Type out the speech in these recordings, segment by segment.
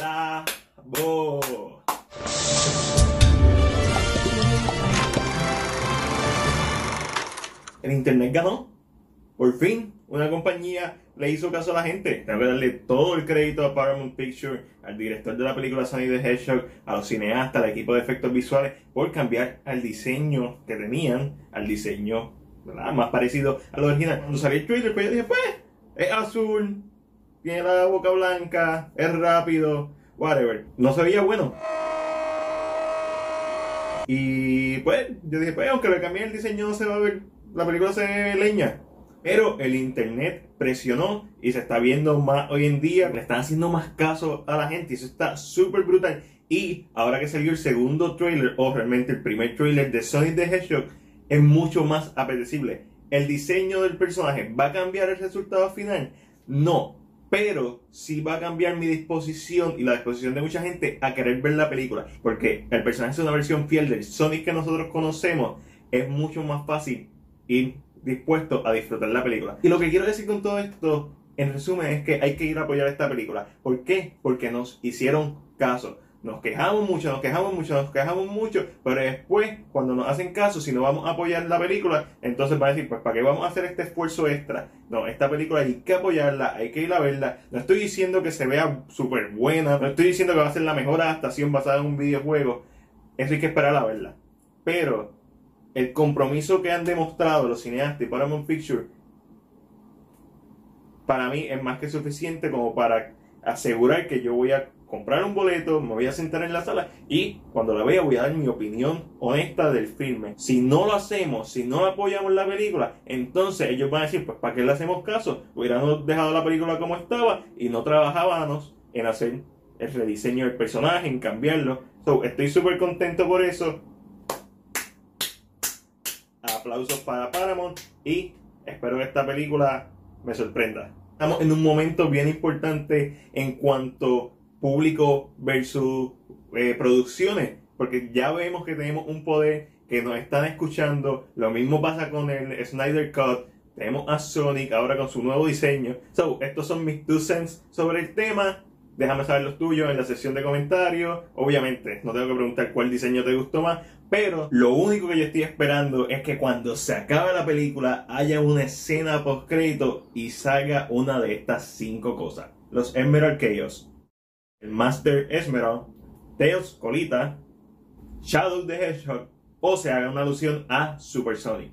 Bravo. El internet ganó. Por fin, una compañía le hizo caso a la gente. Tengo que darle todo el crédito a Paramount Pictures, al director de la película Sonic the Hedgehog, a los cineastas, al equipo de efectos visuales, por cambiar al diseño que tenían, al diseño más parecido al original. Cuando salió el trailer, pues yo dije, pues, es azul, tiene la boca blanca, es rápido, whatever. No se veía bueno. Y pues, yo dije, pues, aunque le cambie el diseño, no se va a ver, la película se ve leña. Pero el internet presionó y se está viendo más hoy en día. Le están haciendo más caso a la gente y eso está súper brutal. Y ahora que salió el segundo trailer, o realmente el primer trailer de Sonic the Hedgehog, es mucho más apetecible. ¿El diseño del personaje va a cambiar el resultado final? No, pero sí va a cambiar mi disposición y la disposición de mucha gente a querer ver la película. Porque el personaje es una versión fiel del Sonic que nosotros conocemos. Es mucho más fácil ir dispuesto a disfrutar la película. Y lo que quiero decir con todo esto, en resumen, es que hay que ir a apoyar esta película. ¿Por qué? Porque nos hicieron caso. Nos quejamos mucho, nos quejamos mucho, nos quejamos mucho, pero después, cuando nos hacen caso, si no vamos a apoyar la película, entonces van a decir, pues, ¿para qué vamos a hacer este esfuerzo extra? No, esta película hay que apoyarla, hay que ir a verla. No estoy diciendo que se vea súper buena, no estoy diciendo que va a ser la mejor adaptación basada en un videojuego. Eso hay que esperar a verla. Pero el compromiso que han demostrado los cineastas y Paramount Pictures, para mí es más que suficiente como para asegurar que yo voy a comprar un boleto, me voy a sentar en la sala y cuando la vea voy a dar mi opinión honesta del filme. Si no lo hacemos, si no apoyamos la película, entonces ellos van a decir, pues ¿para qué le hacemos caso? Hubiéramos dejado la película como estaba y no trabajábamos en hacer el rediseño del personaje, en cambiarlo. So, estoy súper contento por eso. Aplausos para Paramount y espero que esta película me sorprenda. Estamos en un momento bien importante en cuanto público versus eh, producciones, porque ya vemos que tenemos un poder que nos están escuchando. Lo mismo pasa con el Snyder Cut. Tenemos a Sonic ahora con su nuevo diseño. So, estos son mis two cents sobre el tema. Déjame saber los tuyos en la sección de comentarios. Obviamente, no tengo que preguntar cuál diseño te gustó más. Pero lo único que yo estoy esperando es que cuando se acabe la película haya una escena post crédito y salga una de estas cinco cosas. Los Emerald Chaos, el Master Esmeralda, Tails Colita, Shadow the Hedgehog o se haga una alusión a Super Sonic.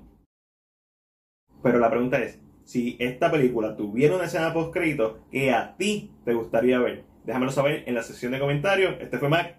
Pero la pregunta es, si esta película tuviera una escena post crédito que a ti te gustaría ver, déjamelo saber en la sección de comentarios. Este fue Mac